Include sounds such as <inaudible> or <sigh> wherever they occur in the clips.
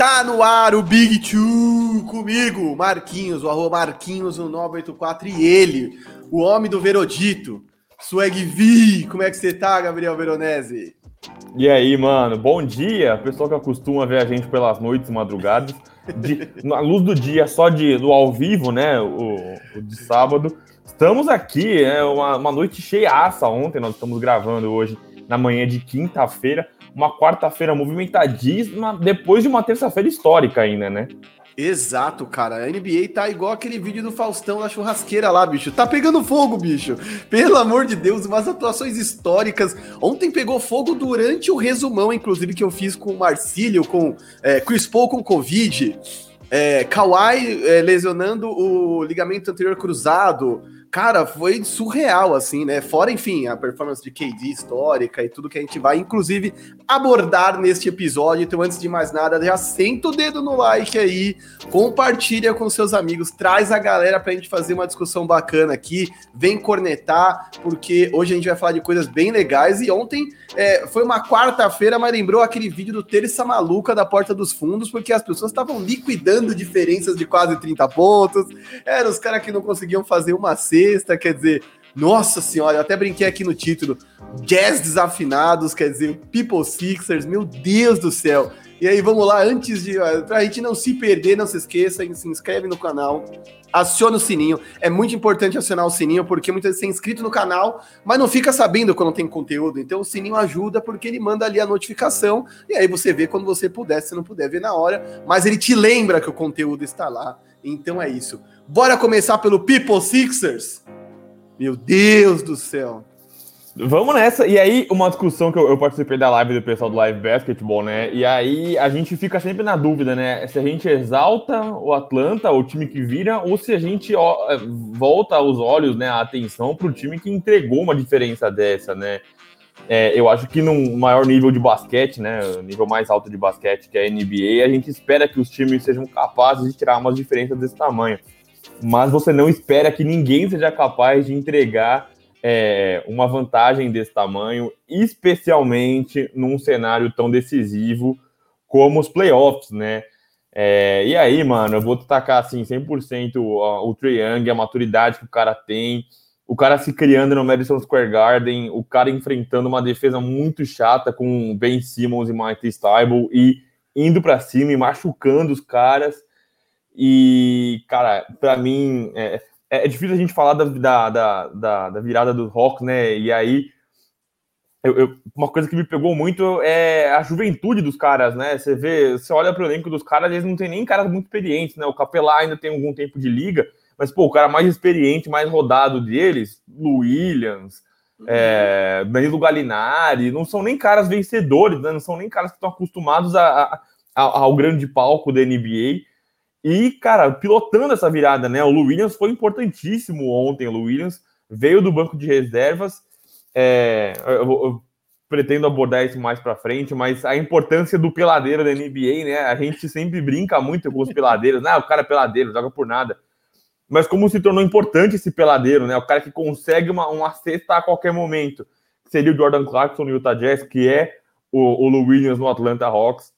Tá no ar o Big Two comigo, Marquinhos, o arroba Marquinhos, o 984 e ele, o homem do Verodito, Swag V. Como é que você tá, Gabriel Veronese? E aí, mano, bom dia, pessoal que acostuma ver a gente pelas noites madrugadas, de, <laughs> na luz do dia, só de, do ao vivo, né, o, o de sábado. Estamos aqui, é uma, uma noite cheiaça ontem, nós estamos gravando hoje na manhã de quinta-feira uma quarta-feira movimentadíssima, depois de uma terça-feira histórica ainda, né? Exato, cara. A NBA tá igual aquele vídeo do Faustão na churrasqueira lá, bicho. Tá pegando fogo, bicho. Pelo amor de Deus, umas atuações históricas. Ontem pegou fogo durante o resumão, inclusive, que eu fiz com o Marcílio, com é, Chris Paul com Covid. É, Kawhi é, lesionando o ligamento anterior cruzado. Cara, foi surreal, assim, né? Fora, enfim, a performance de KD histórica e tudo que a gente vai, inclusive, abordar neste episódio. Então, antes de mais nada, já senta o dedo no like aí, compartilha com seus amigos, traz a galera pra gente fazer uma discussão bacana aqui, vem cornetar, porque hoje a gente vai falar de coisas bem legais. E ontem é, foi uma quarta-feira, mas lembrou aquele vídeo do Terça Maluca da Porta dos Fundos, porque as pessoas estavam liquidando diferenças de quase 30 pontos. Eram os caras que não conseguiam fazer uma cena sexta, quer dizer, nossa senhora, eu até brinquei aqui no título, Jazz desafinados, quer dizer, People Sixers, meu Deus do céu. E aí, vamos lá, antes de. Pra gente não se perder, não se esqueça, se inscreve no canal, aciona o sininho. É muito importante acionar o sininho, porque muitas vezes você é inscrito no canal, mas não fica sabendo quando tem conteúdo. Então o sininho ajuda, porque ele manda ali a notificação, e aí você vê quando você puder, se não puder ver na hora, mas ele te lembra que o conteúdo está lá. Então é isso. Bora começar pelo People Sixers? Meu Deus do céu. Vamos nessa. E aí, uma discussão que eu, eu, participei da live do pessoal do Live Basketball, né? E aí a gente fica sempre na dúvida, né? Se a gente exalta o Atlanta, o time que vira, ou se a gente ó, é, volta os olhos, né, a atenção para o time que entregou uma diferença dessa, né? É, eu acho que num maior nível de basquete, né, nível mais alto de basquete que é a NBA, a gente espera que os times sejam capazes de tirar umas diferenças desse tamanho. Mas você não espera que ninguém seja capaz de entregar é, uma vantagem desse tamanho, especialmente num cenário tão decisivo como os playoffs, né? É, e aí, mano, eu vou destacar assim 100% o, o Trae Young, a maturidade que o cara tem, o cara se criando no Madison Square Garden, o cara enfrentando uma defesa muito chata com Ben Simmons e Mike Stiebel e indo para cima e machucando os caras. E, cara, para mim é, é, difícil a gente falar da, da, da, da virada do Rock, né? E aí, eu, eu, uma coisa que me pegou muito é a juventude dos caras, né? Você vê, você olha para o elenco dos caras, eles não tem nem caras muito experientes, né? O Capelá ainda tem algum tempo de liga, mas, pô, o cara mais experiente, mais rodado deles, Lu Williams, uhum. é, Danilo Galinari, não são nem caras vencedores, né? Não são nem caras que estão acostumados a, a, a, ao grande palco da NBA. E, cara, pilotando essa virada, né? O Lu Williams foi importantíssimo ontem. O Lu Williams veio do banco de reservas. É, eu, eu, pretendo abordar isso mais para frente, mas a importância do peladeiro da NBA, né? A gente sempre brinca muito com os peladeiros. Não, o cara é peladeiro, joga por nada mas como se tornou importante esse peladeiro, né? O cara que consegue uma, uma cesta a qualquer momento. Seria o Jordan Clarkson no Utah Jazz, que é o, o Williams no Atlanta Hawks.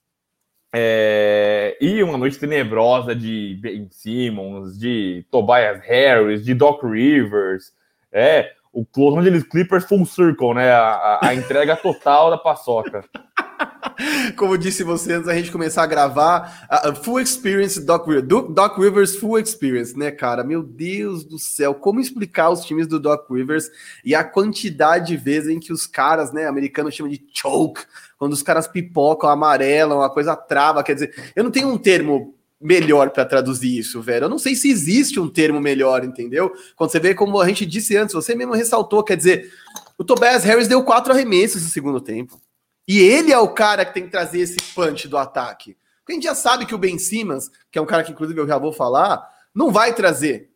É, e uma noite tenebrosa de Ben Simmons, de Tobias Harris, de Doc Rivers. É, o Los Angeles Clippers full circle, né? A, a, a entrega total da paçoca. <laughs> Como disse você antes da gente começar a gravar, a full experience Doc Doc Rivers full experience, né, cara? Meu Deus do céu, como explicar os times do Doc Rivers e a quantidade de vezes em que os caras, né, americanos chamam de choke, quando os caras pipocam, amarelam, a coisa trava, quer dizer, eu não tenho um termo melhor para traduzir isso, velho. Eu não sei se existe um termo melhor, entendeu? Quando você vê como a gente disse antes, você mesmo ressaltou, quer dizer, o Tobias Harris deu quatro arremessos no segundo tempo. E ele é o cara que tem que trazer esse punch do ataque. Porque a gente já sabe que o Ben Simmons, que é um cara que inclusive eu já vou falar, não vai trazer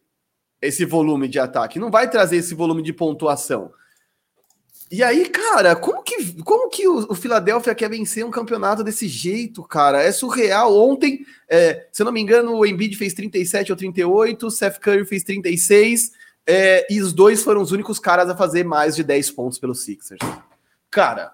esse volume de ataque, não vai trazer esse volume de pontuação. E aí, cara, como que, como que o, o Philadelphia quer vencer um campeonato desse jeito, cara? É surreal. Ontem, é, se eu não me engano, o Embiid fez 37 ou 38, o Seth Curry fez 36, é, e os dois foram os únicos caras a fazer mais de 10 pontos pelos Sixers. Cara,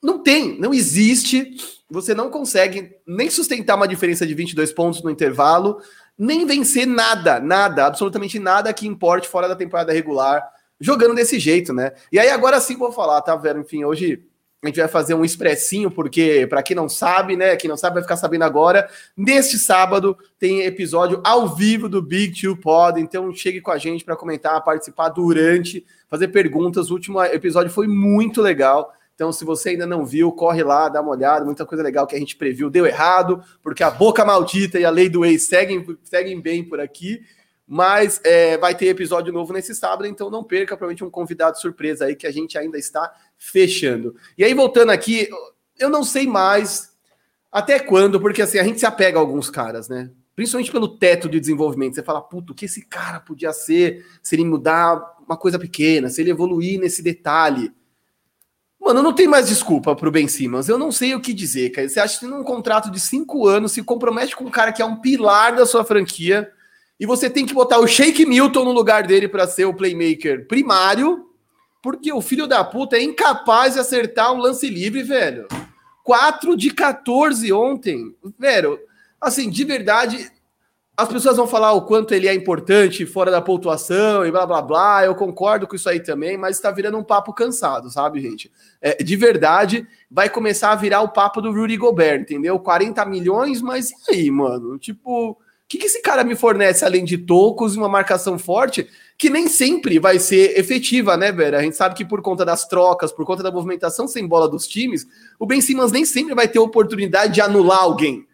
não tem, não existe. Você não consegue nem sustentar uma diferença de 22 pontos no intervalo, nem vencer nada, nada, absolutamente nada que importe fora da temporada regular, jogando desse jeito, né? E aí agora sim vou falar, tá, Vera? Enfim, hoje a gente vai fazer um expressinho, porque, para quem não sabe, né? Quem não sabe vai ficar sabendo agora. Neste sábado tem episódio ao vivo do Big Two Pod. Então chegue com a gente para comentar, participar durante, fazer perguntas. O último episódio foi muito legal. Então, se você ainda não viu, corre lá, dá uma olhada. Muita coisa legal que a gente previu deu errado, porque a boca maldita e a lei do ex seguem, seguem bem por aqui. Mas é, vai ter episódio novo nesse sábado, então não perca, provavelmente um convidado surpresa aí que a gente ainda está fechando. E aí, voltando aqui, eu não sei mais até quando, porque assim, a gente se apega a alguns caras, né? Principalmente pelo teto de desenvolvimento. Você fala, puto, o que esse cara podia ser se ele mudar uma coisa pequena, se ele evoluir nesse detalhe. Mano, não tem mais desculpa pro Ben Simmons. Eu não sei o que dizer, cara. Você acha que num contrato de cinco anos se compromete com um cara que é um pilar da sua franquia e você tem que botar o Shake Milton no lugar dele para ser o playmaker primário, porque o filho da puta é incapaz de acertar um lance livre, velho. 4 de 14 ontem. Velho, assim, de verdade, as pessoas vão falar o quanto ele é importante fora da pontuação e blá blá blá. Eu concordo com isso aí também, mas está virando um papo cansado, sabe, gente? É, de verdade, vai começar a virar o papo do Rudy Gobert, entendeu? 40 milhões, mas e aí, mano? Tipo, que, que esse cara me fornece além de tocos e uma marcação forte que nem sempre vai ser efetiva, né, Vera? A gente sabe que por conta das trocas, por conta da movimentação sem bola dos times, o Ben Simmons nem sempre vai ter oportunidade de anular alguém.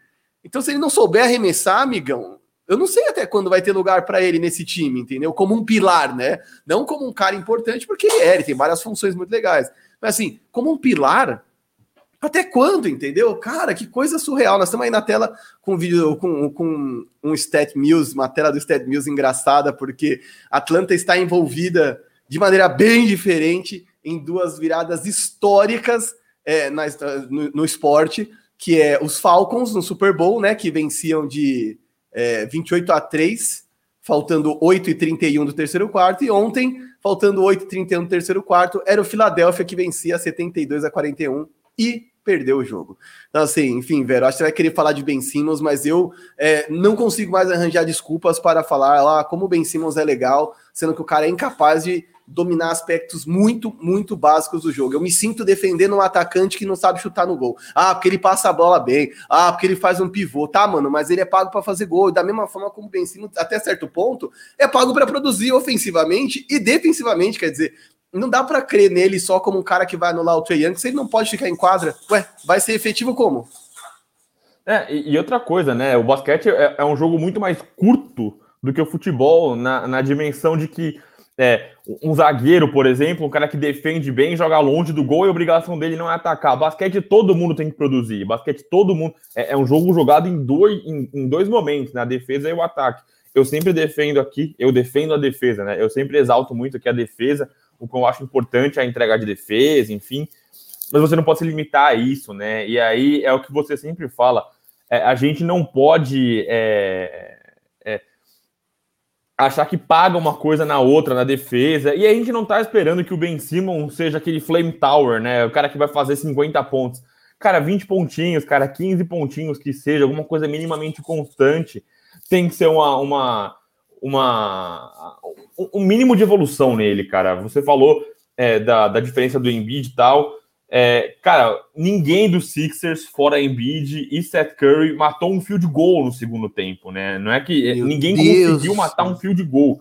Então, se ele não souber arremessar, amigão, eu não sei até quando vai ter lugar para ele nesse time, entendeu? Como um pilar, né? Não como um cara importante, porque ele é, ele tem várias funções muito legais. Mas assim, como um pilar, até quando, entendeu? Cara, que coisa surreal. Nós estamos aí na tela com vídeo com, com um Stat News, uma tela do Stat News engraçada, porque Atlanta está envolvida de maneira bem diferente em duas viradas históricas é, na, no, no, esporte, que é os Falcons no Super Bowl, né? Que venciam de é, 28 a 3, faltando 8 e 31 do terceiro quarto, e ontem, faltando 8 e 31 do terceiro quarto, era o Philadelphia que vencia 72 a 41 e perdeu o jogo. Então, assim, enfim, Vero, acho que você vai querer falar de Ben Simmons, mas eu é, não consigo mais arranjar desculpas para falar lá como o Ben Simmons é legal, sendo que o cara é incapaz de dominar aspectos muito, muito básicos do jogo. Eu me sinto defendendo um atacante que não sabe chutar no gol. Ah, porque ele passa a bola bem. Ah, porque ele faz um pivô. Tá, mano, mas ele é pago para fazer gol. E da mesma forma como o Ben Simmons, até certo ponto, é pago para produzir ofensivamente e defensivamente. Quer dizer, não dá para crer nele só como um cara que vai anular o Trey Young, se ele não pode ficar em quadra, ué, vai ser efetivo como? É, e, outra coisa, né? O basquete é, é, um jogo muito mais curto do que o futebol, na, na dimensão de que é, um zagueiro, por exemplo, um cara que defende bem, joga longe do gol e a obrigação dele não é atacar. Basquete todo mundo tem que produzir. Basquete todo mundo. É, é um jogo jogado em dois, em, em dois momentos, na defesa e o ataque. Eu sempre defendo aqui, eu defendo a defesa, né? Eu sempre exalto muito aqui a defesa o que eu acho importante é a entrega de defesa, enfim. Mas você não pode se limitar a isso, né? E aí é o que você sempre fala. É, a gente não pode é, é, achar que paga uma coisa na outra, na defesa. E a gente não tá esperando que o Ben Simon seja aquele Flame Tower, né? O cara que vai fazer 50 pontos. Cara, 20 pontinhos, cara, 15 pontinhos que seja, alguma coisa minimamente constante. Tem que ser uma, uma uma um mínimo de evolução nele, cara. Você falou é, da, da diferença do Embiid e tal. É, cara, ninguém dos Sixers, fora Embiid e Seth Curry, matou um field goal no segundo tempo, né? Não é que Meu ninguém Deus conseguiu matar um field goal.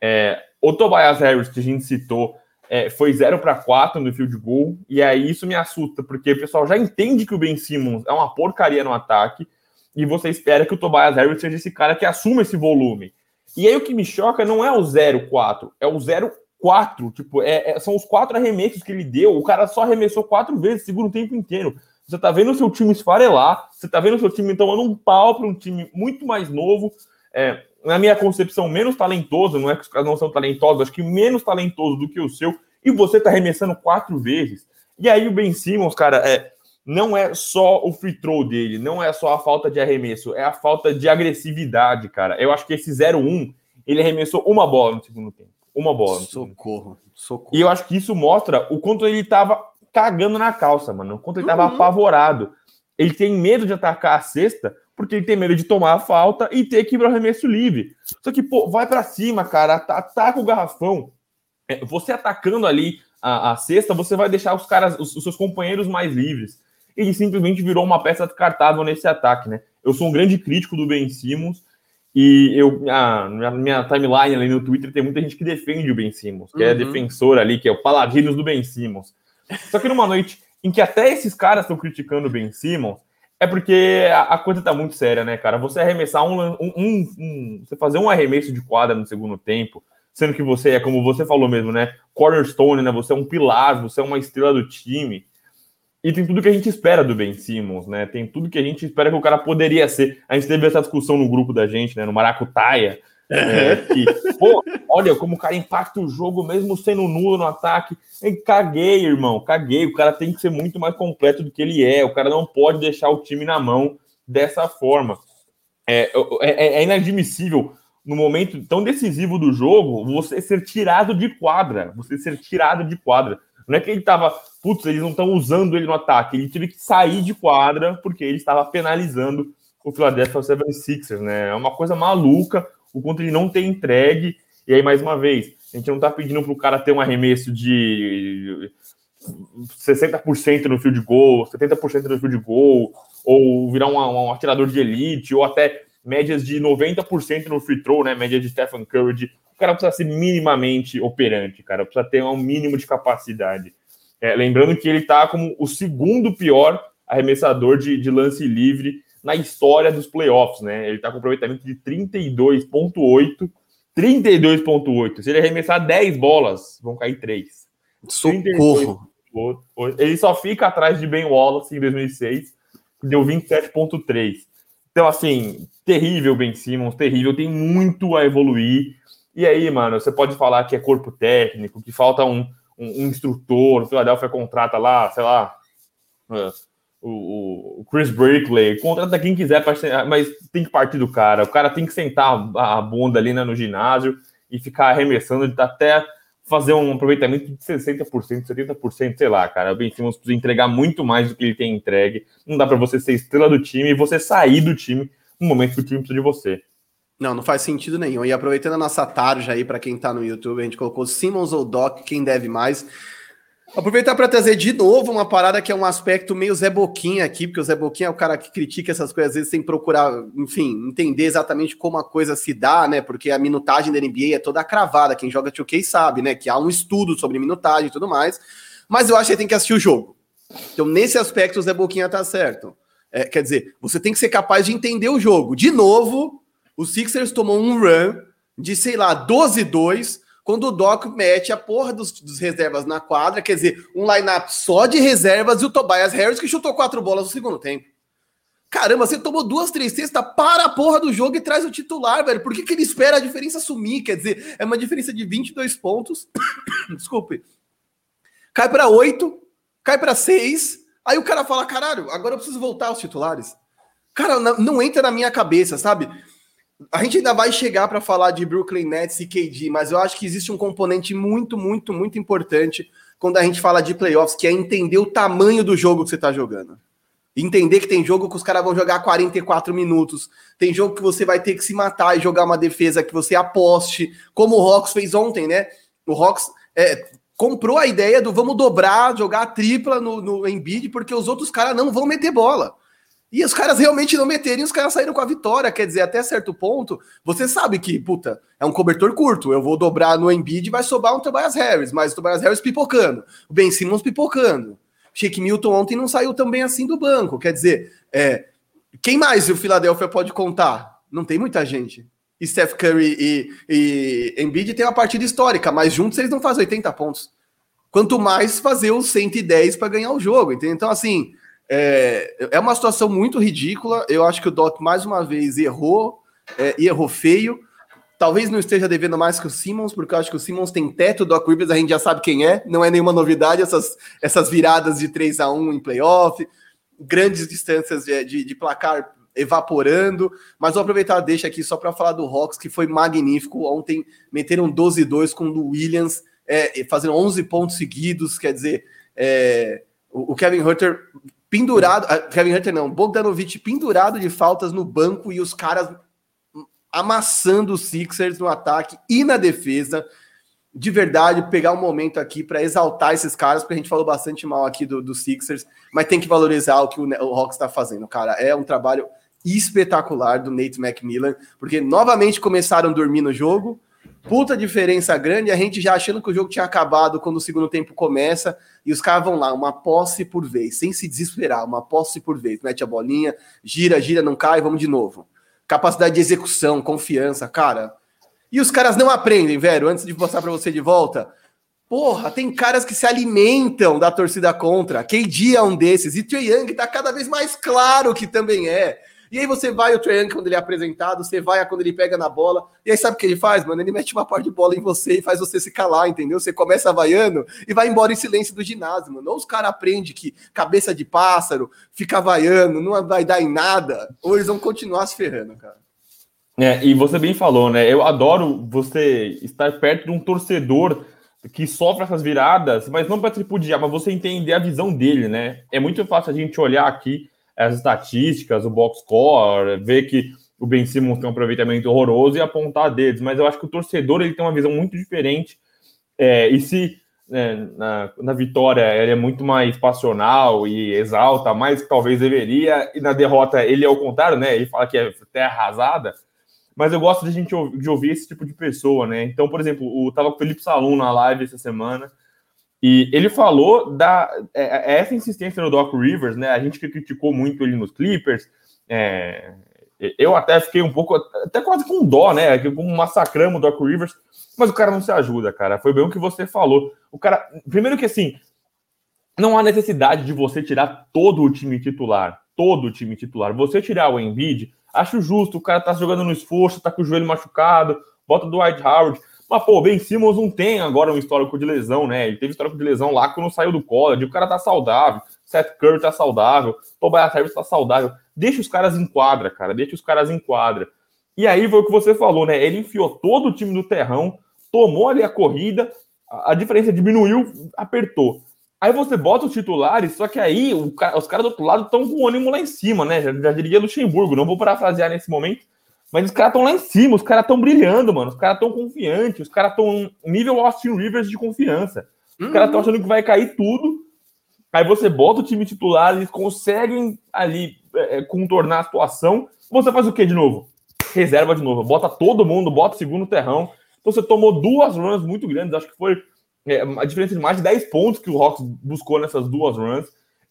É, o Tobias Harris, que a gente citou, é, foi 0 para 4 no field goal, e aí isso me assusta, porque o pessoal já entende que o Ben Simmons é uma porcaria no ataque, e você espera que o Tobias Harris seja esse cara que assuma esse volume. E aí o que me choca não é o 0-4, é o 0-4. Tipo, é, é, são os quatro arremessos que ele deu. O cara só arremessou quatro vezes, segundo tempo inteiro. Você tá vendo o seu time esfarelar, você tá vendo o seu time tomando um pau para um time muito mais novo. É, na minha concepção, menos talentoso, não é que os caras não são talentosos, acho que menos talentoso do que o seu, e você tá arremessando quatro vezes. E aí o Ben Simmons, cara, é, não é só o free throw dele, não é só a falta de arremesso, é a falta de agressividade, cara. Eu acho que esse 0-1, ele arremessou uma bola no segundo tempo. Uma bola. socorro, socorro. E eu acho que isso mostra o quanto ele estava cagando na calça, mano. O Conte ele tava uhum. apavorado. Ele tem medo de atacar a cesta porque ele tem medo de tomar a falta e ter que ir para o arremesso livre. Só que, pô, vai para cima, cara, ataca o garrafão. É, você atacando ali a, a cesta, você vai deixar os caras, os, os, seus companheiros mais livres. Ele simplesmente virou uma peça descartável nesse ataque, né? Eu sou um grande crítico do Ben Simmons e eu, a, minha, minha timeline ali no Twitter tem muita gente que defende o Ben Simmons, que é uhum. é defensor ali, que é o paladinos do Ben Simmons. Só que numa noite em que até esses caras estão criticando o Ben Simmons, é porque a, a, coisa tá muito séria, né, cara? Você arremessar um, um, um, um, Você fazer um arremesso de quadra no segundo tempo, sendo que você é, como você falou mesmo, né? Cornerstone, né? Você é um pilar, você é uma estrela do time. E tem tudo que a gente espera do Ben Simmons, né? Tem tudo que a gente espera que o cara poderia ser. A gente teve essa discussão no grupo da gente, né? No Maracutaia, é, que, pô, olha como o cara impacta o jogo mesmo sendo nulo no ataque. E caguei, irmão, caguei. O cara tem que ser muito mais completo do que ele é. O cara não pode deixar o time na mão dessa forma. É, é, é inadmissível no momento tão decisivo do jogo você ser tirado de quadra. Você ser tirado de quadra. Não é que ele tava, putz, eles não estão usando ele no ataque. Ele teve que sair de quadra porque ele estava penalizando o Philadelphia 76ers, né? É uma coisa maluca o quanto ele não tem entregue. E aí, mais uma vez, a gente não está pedindo para o cara ter um arremesso de 60% no field goal, 70% no field goal, ou virar um, um atirador de elite, ou até médias de 90% no free throw, né? Média de Stephen Curry. O cara precisa ser minimamente operante, cara. Precisa ter um mínimo de capacidade. É, lembrando que ele está como o segundo pior arremessador de, de lance livre na história dos playoffs, né? Ele está com aproveitamento de 32,8. 32,8. Se ele arremessar 10 bolas, vão cair 3. Socorro! Ele só fica atrás de Ben Wallace em 2006, que deu 27,3. Então, assim, terrível Ben Simmons, terrível, tem muito a evoluir. E aí, mano, você pode falar que é corpo técnico, que falta um, um, um instrutor, o Philadelphia contrata lá, sei lá, o, o Chris Brickley, contrata quem quiser, mas tem que partir do cara. O cara tem que sentar a bunda ali né, no ginásio e ficar arremessando até fazer um aproveitamento de 60%, 70%, sei lá, cara. O Ben Simmons precisa entregar muito mais do que ele tem entregue. Não dá para você ser estrela do time e você sair do time no momento que o time precisa de você. Não, não faz sentido nenhum. E aproveitando a nossa tarja aí, para quem tá no YouTube, a gente colocou Simmons ou Doc, quem deve mais. Aproveitar para trazer de novo uma parada que é um aspecto meio Zé Boquinha aqui, porque o Zé Boquinha é o cara que critica essas coisas, às vezes sem procurar, enfim, entender exatamente como a coisa se dá, né? Porque a minutagem da NBA é toda cravada, quem joga 2K sabe, né? Que há um estudo sobre minutagem e tudo mais, mas eu acho que tem que assistir o jogo. Então, nesse aspecto, o Zé Boquinha tá certo. É, quer dizer, você tem que ser capaz de entender o jogo. De novo, o Sixers tomou um run de, sei lá, 12-2 quando o Doc mete a porra dos, dos reservas na quadra, quer dizer, um line-up só de reservas e o Tobias Harris que chutou quatro bolas no segundo tempo. Caramba, você tomou duas, três cestas, para a porra do jogo e traz o titular, velho. Por que, que ele espera a diferença sumir? Quer dizer, é uma diferença de 22 pontos. <coughs> Desculpe. Cai para oito, cai para seis. Aí o cara fala: caralho, agora eu preciso voltar aos titulares. Cara, não, não entra na minha cabeça, sabe? A gente ainda vai chegar para falar de Brooklyn Nets e KD, mas eu acho que existe um componente muito, muito, muito importante quando a gente fala de playoffs, que é entender o tamanho do jogo que você está jogando. Entender que tem jogo que os caras vão jogar 44 minutos, tem jogo que você vai ter que se matar e jogar uma defesa que você aposte, como o Hawks fez ontem, né? O Hawks é, comprou a ideia do vamos dobrar, jogar a tripla no, no Embiid, porque os outros caras não vão meter bola. E os caras realmente não meterem, os caras saíram com a vitória. Quer dizer, até certo ponto, você sabe que, puta, é um cobertor curto. Eu vou dobrar no Embiid e vai sobrar um Tobias Harris, mas o Tobias Harris pipocando, o Ben Simmons pipocando. Shake Milton ontem não saiu tão bem assim do banco. Quer dizer, é, quem mais o Philadelphia pode contar? Não tem muita gente. E Steph Curry e, e Embiid tem uma partida histórica, mas juntos eles não fazem 80 pontos. Quanto mais fazer os 110 para ganhar o jogo, entendeu? Então, assim, é, é uma situação muito ridícula. Eu acho que o Doc, mais uma vez, errou é, e errou feio. Talvez não esteja devendo mais que o Simmons, porque eu acho que o Simmons tem teto, o Doc Rivers a gente já sabe quem é, não é nenhuma novidade essas, essas viradas de 3 a 1 em playoff, grandes distâncias de, de, de placar evaporando, mas vou aproveitar deixa aqui só para falar do Hawks, que foi magnífico. Ontem meteram 12-2 com o Williams, é, fazendo 11 pontos seguidos, quer dizer, é, o, o Kevin Hunter pendurado, ah, Kevin Hunter não, Bogdanovich pendurado de faltas no banco e os caras amassando os Sixers no ataque e na defesa. De verdade, pegar um momento aqui para exaltar esses caras, porque a gente falou bastante mal aqui do, do Sixers, mas tem que valorizar o que o, o Hawks está fazendo, cara. É um trabalho espetacular do Nate McMillan, porque novamente começaram a dormir no jogo, puta diferença grande, a gente já achando que o jogo tinha acabado quando o segundo tempo começa, e os caras vão lá, uma posse por vez, sem se desesperar, uma posse por vez, mete a bolinha, gira, gira, não cai, vamos de novo. Capacidade de execução, confiança, cara. E os caras não aprendem, velho, antes de passar para você de volta. Porra, tem caras que se alimentam da torcida contra. KD é um desses. E Trae Young tá cada vez mais claro que também é. E aí você vai o Trae quando ele é apresentado, você vai quando ele pega na bola, e aí sabe o que ele faz, mano? Ele mete uma parte de bola em você e faz você se calar, entendeu? Você começa vaiando e vai embora em silêncio do ginásio, mano. Ou os caras aprendem que cabeça de pássaro, fica vaiando, não vai dar em nada, ou eles vão continuar se ferrando, cara. É, e você bem falou, né? Eu adoro você estar perto de um torcedor que sofre essas viradas, mas não para tripudiar, mas você entender a visão dele, né? É muito fácil a gente olhar aqui as estatísticas, o box score, ver que o Ben Simmons tem um aproveitamento horroroso e apontar deles, mas eu acho que o torcedor ele tem uma visão muito diferente. É, e se é, na, na, vitória ele é muito mais passional e exalta mais que talvez deveria, e na derrota ele é o contrário, né? Ele fala que é terra arrasada. Mas eu gosto de a gente de ouvir esse tipo de pessoa, né? Então, por exemplo, o tava com o Felipe Salum na live essa semana. E ele falou da é, é essa insistência no Doc Rivers, né? A gente que criticou muito ele nos Clippers. É, eu até fiquei um pouco, até quase com dó, né? Como massacramos o Doc Rivers, mas o cara não se ajuda, cara. Foi bem o que você falou. O cara, primeiro que assim, não há necessidade de você tirar todo o time titular, todo o time titular. Você tirar o Embiid, acho justo. O cara tá jogando no esforço, tá com o joelho machucado, bota do Dwight Howard. Mas, pô, Ben Simmons não tem agora um histórico de lesão, né? Ele teve histórico de lesão lá quando saiu do college. O cara tá saudável. Seth Curry tá saudável. Tobias Harris tá saudável. Deixa os caras em quadra, cara. Deixa os caras em quadra. E aí foi o que você falou, né? Ele enfiou todo o time do terrão, tomou ali a corrida, a diferença diminuiu, apertou. Aí você bota os titulares, só que aí os caras do outro lado estão com o ânimo lá em cima, né? Já, já diria Luxemburgo, não vou parafrasear nesse momento, mas os caras estão lá em cima, os caras estão brilhando, mano. Os caras estão confiantes, os caras estão nível Austin Rivers de confiança. Os uhum. caras estão achando que vai cair tudo. Aí você bota o time titular, eles conseguem ali é, é, contornar a situação. Você faz o que de novo? Reserva de novo. Bota todo mundo, bota o segundo terrão. Então você tomou duas runs muito grandes. Acho que foi é, a diferença de mais de 10 pontos que o Hawks buscou nessas duas runs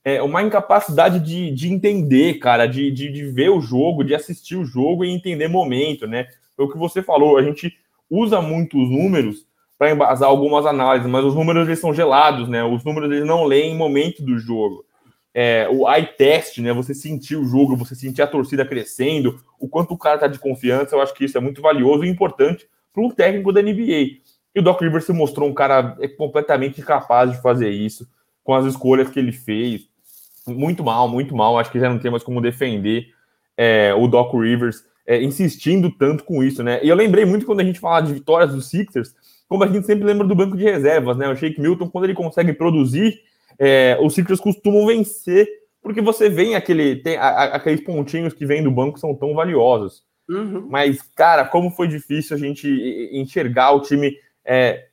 é, uma incapacidade de, de entender, cara, de, de, de, ver o jogo, de assistir o jogo e entender momento, né? Foi o que você falou, a gente usa muito os números para embasar algumas análises, mas os números eles são gelados, né? Os números eles não leem momento do jogo. É, o eye test, né? Você sentir o jogo, você sentir a torcida crescendo, o quanto o cara tá de confiança, eu acho que isso é muito valioso e importante para um técnico da NBA. E o Doc Rivers se mostrou um cara é, completamente incapaz de fazer isso com as escolhas que ele fez muito mal, muito mal. Acho que já não tem mais como defender é, o Doc Rivers é, insistindo tanto com isso, né? E eu lembrei muito quando a gente fala de vitórias dos Sixers, como a gente sempre lembra do banco de reservas, né? O Shake Milton, quando ele consegue produzir, é, os Sixers costumam vencer, porque você vê aquele, tem a, a, aqueles pontinhos que vêm do banco são tão valiosos. Uhum. Mas, cara, como foi difícil a gente enxergar o time é,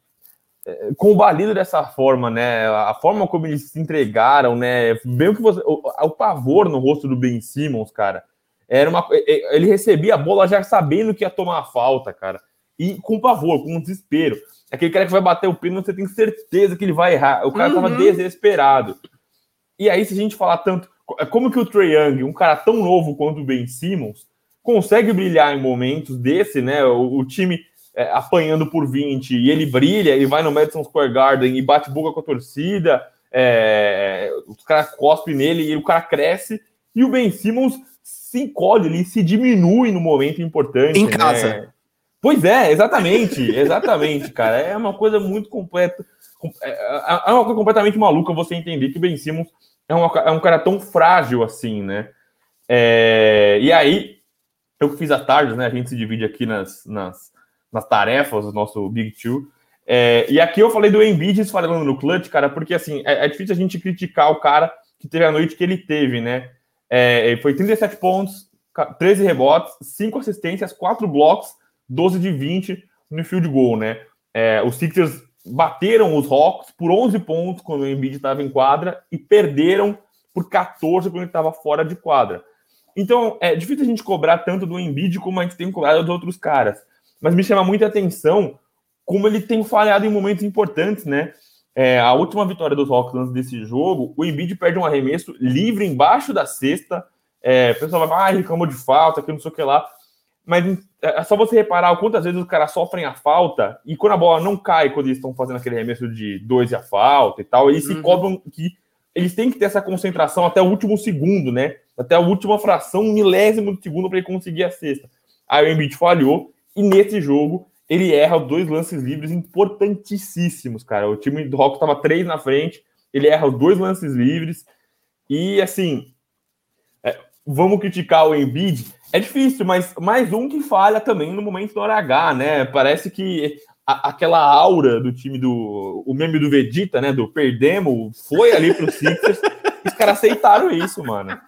combalido dessa forma, né? A forma como eles se entregaram, né? Bem que você, o, o, pavor no rosto do Ben Simmons, cara. Era uma, ele recebia a bola já sabendo que ia tomar a falta, cara. E com pavor, com desespero. Aquele cara que vai bater o pênalti, você tem certeza que ele vai errar. O cara uhum. tava desesperado. E aí, se a gente falar tanto. Como que o Trey Young, um cara tão novo quanto o Ben Simmons, consegue brilhar em momentos desse, né? O, o time é, apanhando por 20 e ele brilha, ele vai no Madison Square Garden e bate boca com a torcida, é, os caras cospem nele e o cara cresce, e o Ben Simmons se encolhe, ele se diminui no momento importante. Em né? casa. Pois é, exatamente, <laughs> exatamente, cara. É uma coisa muito completa. É, é uma coisa completamente maluca você entender que o Ben Simmons é, uma, é um cara tão frágil assim, né? É, e aí, eu que fiz a tarde, né? A gente se divide aqui nas, nas, nas tarefas do nosso Big Two. É, e aqui eu falei do Embiid falando no clutch, cara, porque assim, é, é, difícil a gente criticar o cara que teve a noite que ele teve, né? É, foi 37 pontos, 13 rebotes, 5 assistências, 4 blocos, 12 de 20 no field goal, né? É, os Sixers bateram os Hawks por 11 pontos quando o Embiid estava em quadra e perderam por 14 quando ele estava fora de quadra. Então, é difícil a gente cobrar tanto do Embiid como a gente tem cobrado dos outros caras. Mas me chama muita atenção como ele tem falhado em momentos importantes, né? É, a última vitória dos Hawks antes desse jogo, o Embiid perde um arremesso livre embaixo da cesta. É, o pessoal vai ah, reclamou de falta, que não sei o que lá. Mas é, é só você reparar quantas vezes os caras sofrem a falta e quando a bola não cai, quando eles estão fazendo aquele arremesso de dois e a falta e tal, eles uhum. se cobram que eles têm que ter essa concentração até o último segundo, né? Até a última fração, um milésimo de segundo para ele conseguir a cesta. Aí o Embiid falhou e nesse jogo ele erra dois lances livres importantíssimos, cara. O time do Rock estava três na frente, ele erra os dois lances livres. E assim, é, vamos criticar o Embiid. É difícil, mas mais um que falha também no momento do hora H, né? Parece que a, aquela aura do time do. O meme do Vegeta, né? Do perdemos, foi ali pro Sixers. <laughs> os caras aceitaram isso, mano.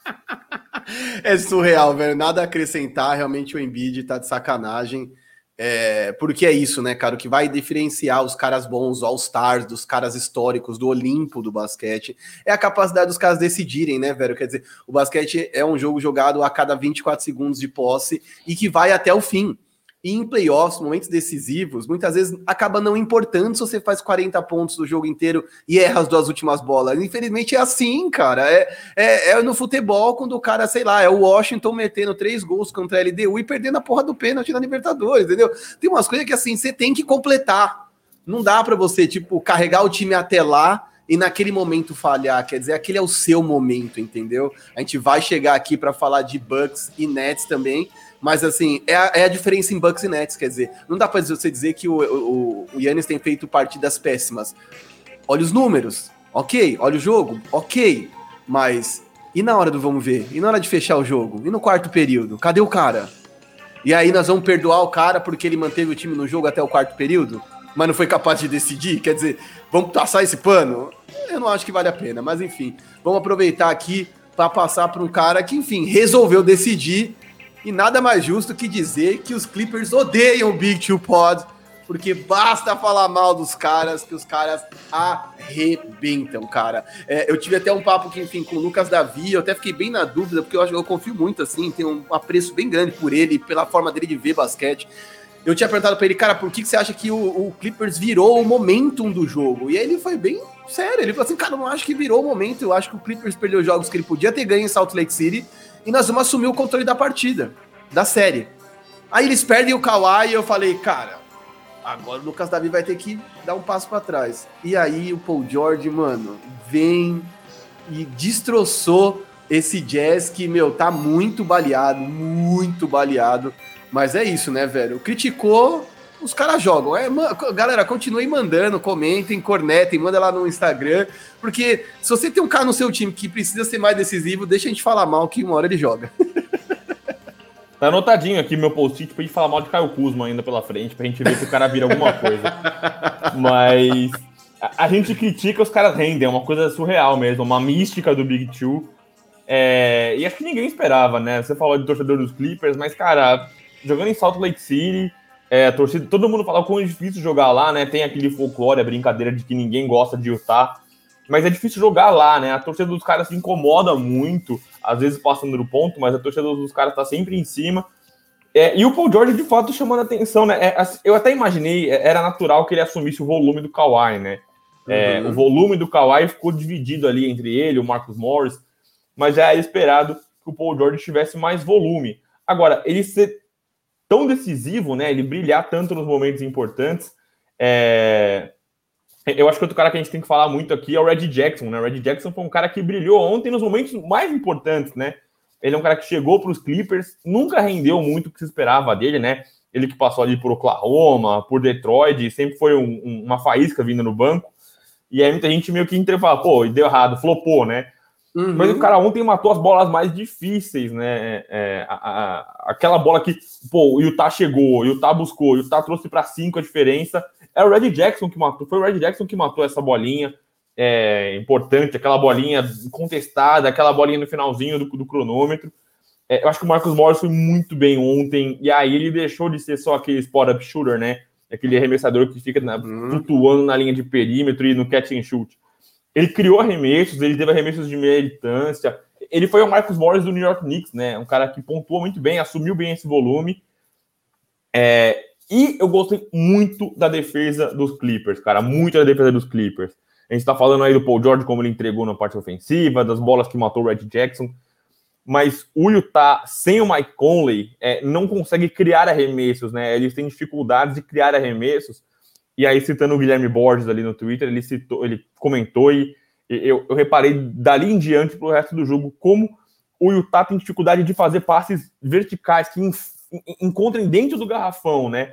É surreal, velho. Nada a acrescentar. Realmente o Embiid tá de sacanagem. É, porque é isso, né, cara? O que vai diferenciar os caras bons, All-Stars, dos caras históricos, do Olimpo do basquete, é a capacidade dos caras decidirem, né, velho? Quer dizer, o basquete é um jogo jogado a cada 24 segundos de posse e que vai até o fim. E em playoffs, momentos decisivos, muitas vezes acaba não importando se você faz 40 pontos do jogo inteiro e erra as duas últimas bolas. Infelizmente é assim, cara. É, é, é no futebol quando o cara, sei lá, é o Washington metendo três gols contra a LDU e perdendo a porra do pênalti na Libertadores, entendeu? Tem umas coisas que assim, você tem que completar. Não dá para você, tipo, carregar o time até lá e naquele momento falhar. Quer dizer, aquele é o seu momento, entendeu? A gente vai chegar aqui para falar de Bucks e Nets também mas assim, é a, é a, diferença em Bucks e Nets, quer dizer, não dá para você dizer que o, o, o Yannis tem feito partidas péssimas. Olha os números, ok. Olha o jogo, ok. Mas e na hora do vamos ver? E na hora de fechar o jogo? E no quarto período? Cadê o cara? E aí nós vamos perdoar o cara porque ele manteve o time no jogo até o quarto período? Mas não foi capaz de decidir? Quer dizer, vamos passar esse pano? Eu não acho que vale a pena, mas enfim, vamos aproveitar aqui para passar para um cara que, enfim, resolveu decidir e nada mais justo que dizer que os Clippers odeiam o Big Two Pod, porque basta falar mal dos caras que os caras arrebentam, cara. É, eu tive até um papo que, enfim, com o Lucas Davi, eu até fiquei bem na dúvida, porque eu acho que eu confio muito, assim, tenho um apreço bem grande por ele, pela forma dele de ver basquete. Eu tinha perguntado para ele, cara, por que, que você acha que o, o, Clippers virou o momentum do jogo? E aí ele foi bem sério, ele falou assim, cara, eu não acho que virou o momento, eu acho que o Clippers perdeu jogos que ele podia ter ganho em Salt Lake City, e nós vamos assumir o controle da partida, da série. Aí eles perdem o Kawhi e eu falei, cara, agora o Lucas Davi vai ter que dar um passo para trás. E aí o Paul George, mano, vem e destroçou esse jazz que, meu, tá muito baleado, muito baleado. Mas é isso, né, velho? Criticou, os caras jogam. É, galera, continuem mandando, comentem, cornetem, manda lá no Instagram. Porque se você tem um cara no seu time que precisa ser mais decisivo, deixa a gente falar mal que uma hora ele joga. <laughs> Tá anotadinho aqui meu post-it pra gente falar mal de Caio Kuzma ainda pela frente, pra gente ver se o cara vira alguma coisa. <laughs> Mas a, a, gente critica, os caras rendem, é uma coisa surreal mesmo, uma mística do Big Two. É, e acho que ninguém esperava, né? Você falou de torcedor dos Clippers, mas, cara, jogando em Salt Lake City, é, torcida, todo mundo fala como é difícil jogar lá, né? Tem aquele folclore, a brincadeira de que ninguém gosta de Utah. Mas é difícil jogar lá, né? A torcida dos caras se incomoda muito, às vezes passando do ponto, mas a torcida dos caras tá sempre em cima. É, e o Paul George, de fato, chamando a atenção, né? É, eu até imaginei, é, era natural que ele assumisse o volume do Kawhi, né? É, uhum. O volume do Kawhi ficou dividido ali entre ele, o Marcus Morris, mas já era esperado que o Paul George tivesse mais volume. Agora, ele ser tão decisivo, né? Ele brilhar tanto nos momentos importantes. É... Eu acho que outro cara que a gente tem que falar muito aqui é o Red Jackson, né? O Red Jackson foi um cara que brilhou ontem nos momentos mais importantes, né? Ele é um cara que chegou para os Clippers, nunca rendeu muito o que se esperava dele, né? Ele que passou ali por Oklahoma, por Detroit, sempre foi um, um, uma faísca vindo no banco. E aí muita gente meio que entra e fala, pô, deu errado, flopou, né? Uhum. Mas o cara ontem matou as bolas mais difíceis, né? É, a, a, aquela bola que, pô, o Utah chegou, o Utah buscou, o Utah trouxe para cinco a diferença. É o Red Jackson que matou, foi o Red Jackson que matou essa bolinha é, importante, aquela bolinha contestada, aquela bolinha no finalzinho do, do cronômetro. É, eu acho que o Marcos Morris foi muito bem ontem, e aí ele deixou de ser só aquele spot-up shooter, né? Aquele arremessador que fica na, uhum. flutuando na linha de perímetro e no catch and shoot. Ele criou arremessos, ele teve arremessos de meia distância. Ele foi o Marcus Morris do New York Knicks, né? Um cara que pontuou muito bem, assumiu bem esse volume. É, e eu gostei muito da defesa dos Clippers, cara. Muito da defesa dos Clippers. A gente tá falando aí do Paul George, como ele entregou na parte ofensiva, das bolas que matou o Red Jackson. Mas o Utah, sem o Mike Conley, é, não consegue criar arremessos, né? Eles têm dificuldades de criar arremessos. E aí, citando o Guilherme Borges ali no Twitter, ele citou, ele comentou e eu, eu reparei dali em diante para o resto do jogo como o Utah tem dificuldade de fazer passes verticais que encontrem dentro do garrafão, né?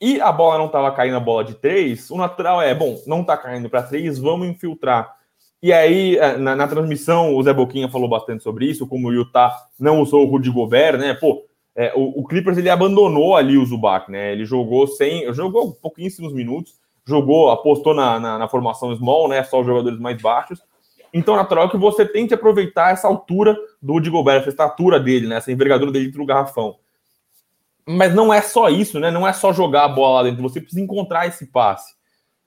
E a bola não estava caindo a bola de três, o natural é, bom, não está caindo para três, vamos infiltrar. E aí, é, na, na, transmissão, o Zé Boquinha falou bastante sobre isso, como o Utah não usou o Rudy Gobert, né? Pô, é, o, o, Clippers ele abandonou ali o Zubac, né? Ele jogou sem, jogou pouquíssimos minutos, jogou, apostou na, na, na, formação small, né? Só os jogadores mais baixos. Então, natural que você tente aproveitar essa altura do Rudy Gobert, essa estatura dele, né? Essa envergadura dele dentro do garrafão. Mas não é só isso, né? Não é só jogar a bola lá dentro, você precisa encontrar esse passe.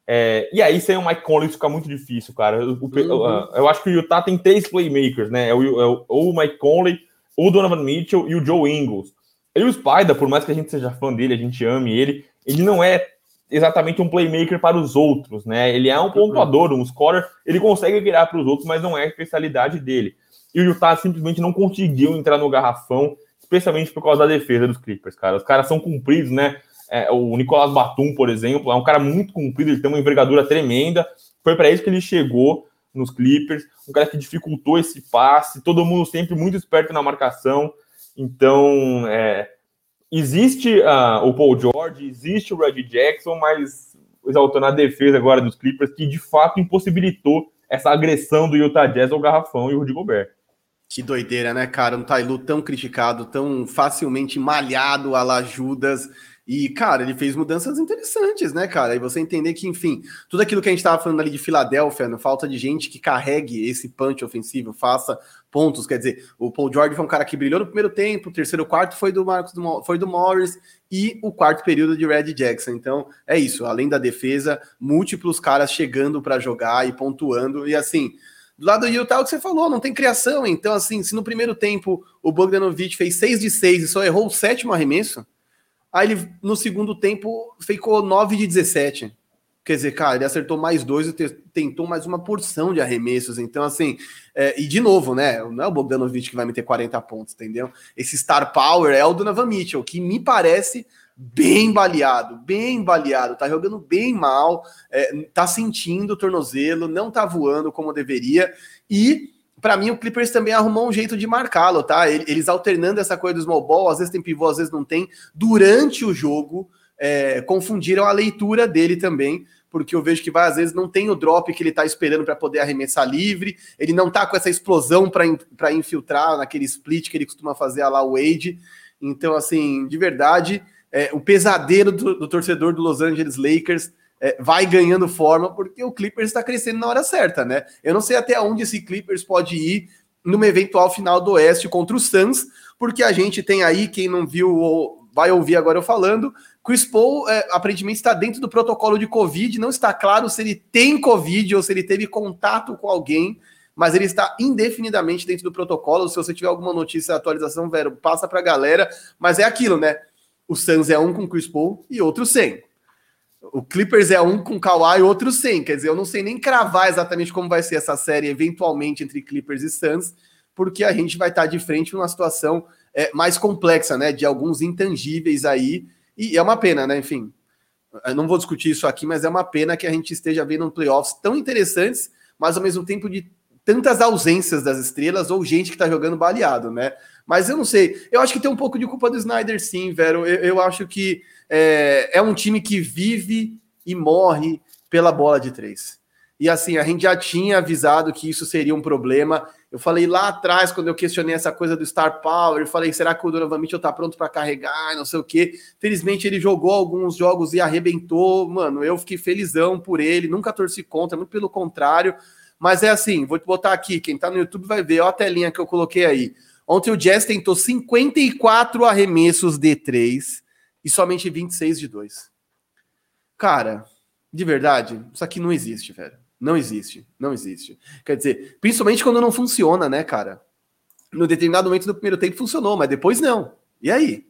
É, e aí, sem o Mike Conley, fica muito difícil, cara. O, uhum. Eu acho que o Utah tem três playmakers, né? É o, é o, o Mike Conley, o Donovan Mitchell e o Joe Ingles. E o Spider, por mais que a gente seja fã dele, a gente ame ele, ele não é exatamente um playmaker para os outros, né? Ele é um pontuador, um scorer, ele consegue virar para os outros, mas não é a especialidade dele. E o Utah simplesmente não conseguiu entrar no garrafão, especialmente por causa da defesa dos Clippers, cara. Os caras são cumpridos, né? É, o Nicolas Batum, por exemplo, é um cara muito comprido, ele tem uma envergadura tremenda. Foi para isso que ele chegou nos Clippers, um cara que dificultou esse passe, todo mundo sempre muito esperto na marcação. Então, é, existe uh, o Paul George, existe o Reggie Jackson, mas exaltando a defesa agora dos Clippers, que de fato impossibilitou essa agressão do Utah Jazz ao garrafão e o Rudy Gobert. Que doideira, né, cara? Um Tailu tão criticado, tão facilmente malhado a la Judas e, cara, ele fez mudanças interessantes, né, cara? E você entender que, enfim, tudo aquilo que a gente estava falando ali de Filadélfia, no falta de gente que carregue esse punch ofensivo, faça pontos. Quer dizer, o Paul George foi um cara que brilhou no primeiro tempo, o terceiro quarto foi do Marcos foi do Morris e o quarto período de Red Jackson. Então, é isso. Além da defesa, múltiplos caras chegando para jogar e pontuando. E assim, do lado do Utah, o que você falou, não tem criação. Então, assim, se no primeiro tempo o Bogdanovich fez 6 de 6 e só errou o sétimo arremesso Aí ele, no segundo tempo, ficou 9 de 17. Quer dizer, cara, ele acertou mais dois e tentou mais uma porção de arremessos. Então, assim, é, e de novo, né? Não é o Bogdanovich que vai meter 40 pontos, entendeu? Esse star power é o Donovan Mitchell, que me parece bem baleado, bem baleado, tá jogando bem mal, é, tá sentindo o tornozelo, não tá voando como deveria. E para mim, o Clippers também arrumou um jeito de marcá-lo, tá? Eles alternando essa coisa do small ball, às vezes tem pivô, às vezes não tem. Durante o jogo, é, confundiram a leitura dele também, porque eu vejo que vai, às vezes não tem o drop que ele tá esperando para poder arremessar livre, ele não tá com essa explosão para infiltrar naquele split que ele costuma fazer lá o Wade. Então, assim, de verdade, é, o pesadelo do, do torcedor do Los Angeles Lakers é, vai ganhando forma, porque o Clippers está crescendo na hora certa, né? Eu não sei até onde esse Clippers pode ir numa eventual final do Oeste contra o Suns, porque a gente tem aí, quem não viu vai ouvir agora eu falando, Chris Paul é, aparentemente está dentro do protocolo de Covid, não está claro se ele tem Covid ou se ele teve contato com alguém, mas ele está indefinidamente dentro do protocolo. Se você tiver alguma notícia, atualização, Vero, passa para a galera. Mas é aquilo, né? O Suns é um com Chris Paul e outro sem. O Clippers é um com Kawhi outro sem. Quer dizer, eu não sei nem cravar exatamente como vai ser essa série, eventualmente, entre Clippers e Suns, porque a gente vai estar de frente numa situação é, mais complexa, né? De alguns intangíveis aí. E é uma pena, né? Enfim, eu não vou discutir isso aqui, mas é uma pena que a gente esteja vendo um playoffs tão interessantes, mas ao mesmo tempo de tantas ausências das estrelas ou gente que está jogando baleado, né? Mas eu não sei. Eu acho que tem um pouco de culpa do Snyder, sim, Vero. Eu, eu acho que é, é um time que vive e morre pela bola de três. E assim, a gente já tinha avisado que isso seria um problema. Eu falei lá atrás, quando eu questionei essa coisa do Star Power, eu falei, será que o Donovan Mitchell tá pronto para carregar, não sei o quê. Felizmente ele jogou alguns jogos e arrebentou. Mano, eu fiquei felizão por ele, nunca torci contra, muito pelo contrário. Mas é assim, vou te botar aqui, quem tá no YouTube vai ver, a telinha que eu coloquei aí. Ontem o Jazz tentou 54 arremessos de 3 e somente 26 de 2. Cara, de verdade, isso aqui não existe, velho. Não existe, não existe. Quer dizer, principalmente quando não funciona, né, cara? No determinado momento do primeiro tempo funcionou, mas depois não. E aí?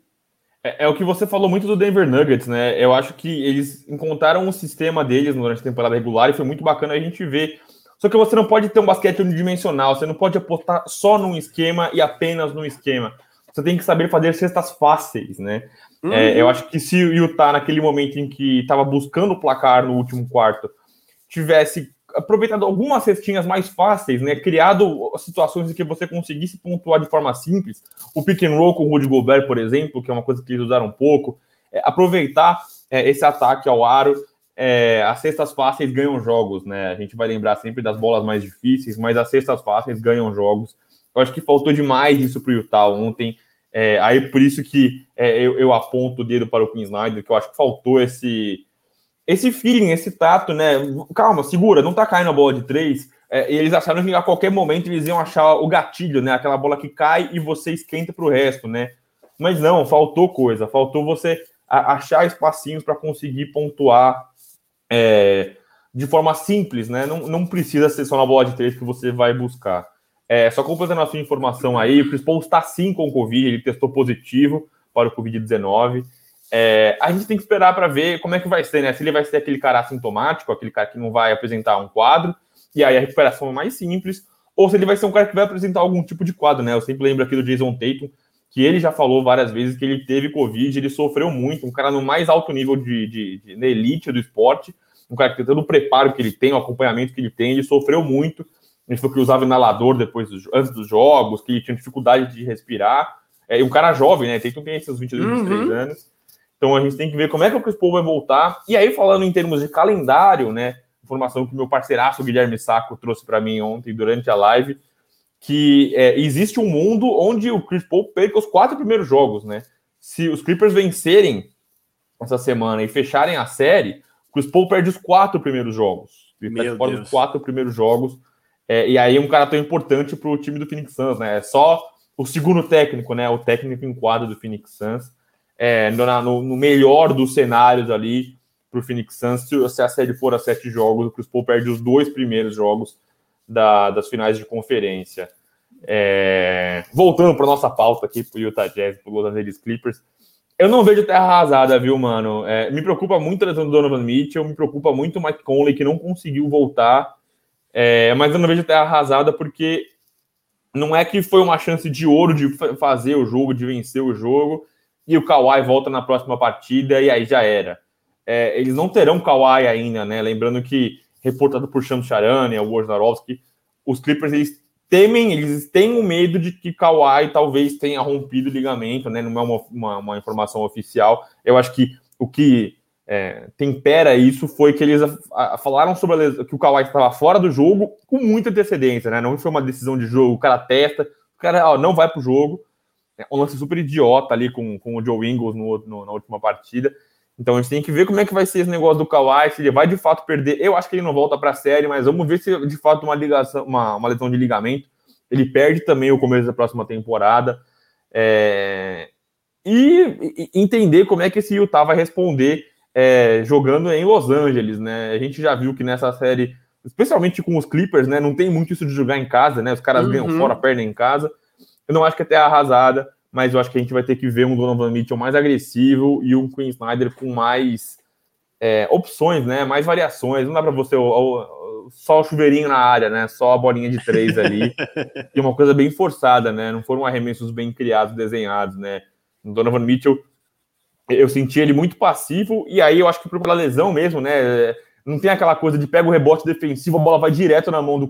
É, é, o que você falou muito do Denver Nuggets, né? Eu acho que eles encontraram um sistema deles durante a temporada regular e foi muito bacana a gente ver. Só que você não pode ter um basquete unidimensional, você não pode apostar só num esquema e apenas num esquema. Você tem que saber fazer cestas fáceis, né? Uhum. É, eu acho que se o Utah, naquele momento em que estava buscando o placar no último quarto, tivesse aproveitado algumas cestinhas mais fáceis, né? Criado situações em que você conseguisse pontuar de forma simples. O pick and roll com o Rudy Gobert, por exemplo, que é uma coisa que eles usaram um pouco. É, aproveitar é, esse ataque ao aro. É, as cestas fáceis ganham jogos, né? A gente vai lembrar sempre das bolas mais difíceis, mas as cestas fáceis ganham jogos. Eu acho que faltou demais isso para o Utah ontem. É, aí por isso que é, eu, eu, aponto o dedo para o Queen Snyder, que eu acho que faltou esse, esse feeling, esse tato, né? Calma, segura, não tá caindo a bola de três. É, e eles acharam que a qualquer momento eles iam achar o gatilho, né? Aquela bola que cai e você esquenta para o resto, né? Mas não, faltou coisa, faltou você achar espacinhos para conseguir pontuar é, de forma simples, né? Não, não precisa ser só na bola de três que você vai buscar. É, só completando a sua informação aí, o Chris Paul está sim com Covid, ele testou positivo para o Covid-19. É, a gente tem que esperar para ver como é que vai ser, né? Se ele vai ser aquele cara assintomático, aquele cara que não vai apresentar um quadro, e aí a recuperação é mais simples, ou se ele vai ser um cara que vai apresentar algum tipo de quadro, né? Eu sempre lembro aqui do Jason Tatum, que ele já falou várias vezes que ele teve Covid, ele sofreu muito, um cara no mais alto nível de, de, de elite do esporte, um cara que tem todo o preparo que ele tem, o acompanhamento que ele tem, ele sofreu muito, ele falou que usava inalador depois dos, antes dos jogos, que tinha dificuldade de respirar. É, e um cara jovem, né? Tem que ter esses 22, uhum. 23 anos. Então a gente tem que ver como é que o Chris Paul vai voltar. E aí, falando em termos de calendário, né? Informação que meu parceiraço Guilherme Saco trouxe para mim ontem durante a live, que é, existe um mundo onde o Chris Paul perca os quatro primeiros jogos, né? Se os Clippers vencerem essa semana e fecharem a série, o Chris Paul perde os quatro primeiros jogos. Ele perde fora os quatro primeiros jogos é, e aí um cara tão importante para o time do Phoenix Suns, né? É só o segundo técnico, né? O técnico em quadro do Phoenix Suns. É, no, no, melhor dos cenários ali para o Phoenix Suns, se, a série for a sete jogos, o Chris Paul perde os dois primeiros jogos da, das finais de conferência. É, voltando para nossa pauta aqui para o Utah Jazz, para Los Angeles Clippers, eu não vejo terra arrasada, viu, mano? É, me preocupa muito a lesão do Donovan Mitchell, me preocupa muito o Mike Conley, que não conseguiu voltar é, mas eu não vejo até arrasada porque não é que foi uma chance de ouro de fazer o jogo, de vencer o jogo, e o Kawhi volta na próxima partida e aí já era. É, eles não terão Kawhi ainda, né? Lembrando que, reportado por Shams Charania, o Wojnarowski, os Clippers eles temem, eles têm o medo de que Kawhi talvez tenha rompido o ligamento, né? Não é uma, uma, uma informação oficial. Eu acho que o que é, tempera isso foi que eles a, a, falaram sobre a, que o Kawhi estava fora do jogo com muita antecedência, né? Não foi uma decisão de jogo, o cara testa, o cara ó, não vai pro jogo. É um lance super idiota ali com, com o Joe Ingles no, no, na última partida. Então a gente tem que ver como é que vai ser esse negócio do Kawhi, se ele vai de fato perder. Eu acho que ele não volta para a série, mas vamos ver se de fato uma ligação, uma, uma lesão de ligamento. Ele perde também o começo da próxima temporada. É... E, e entender como é que esse Utah vai responder é, jogando em Los Angeles, né? A gente já viu que nessa série, especialmente com os Clippers, né? Não tem muito isso de jogar em casa, né? Os caras uhum. ganham fora, perdem em casa. Eu não acho que até arrasada, mas eu acho que a gente vai ter que ver um Donovan Mitchell mais agressivo e um Queen Snyder com mais é, opções, né? Mais variações. Não dá para você só o chuveirinho na área, né? Só a bolinha de três ali. <laughs> e uma coisa bem forçada, né? Não foram arremessos bem criados, desenhados, né? O Donovan Mitchell eu senti ele muito passivo, e aí eu acho que pela lesão mesmo, né? Não tem aquela coisa de pega o rebote defensivo, a bola vai direto na mão do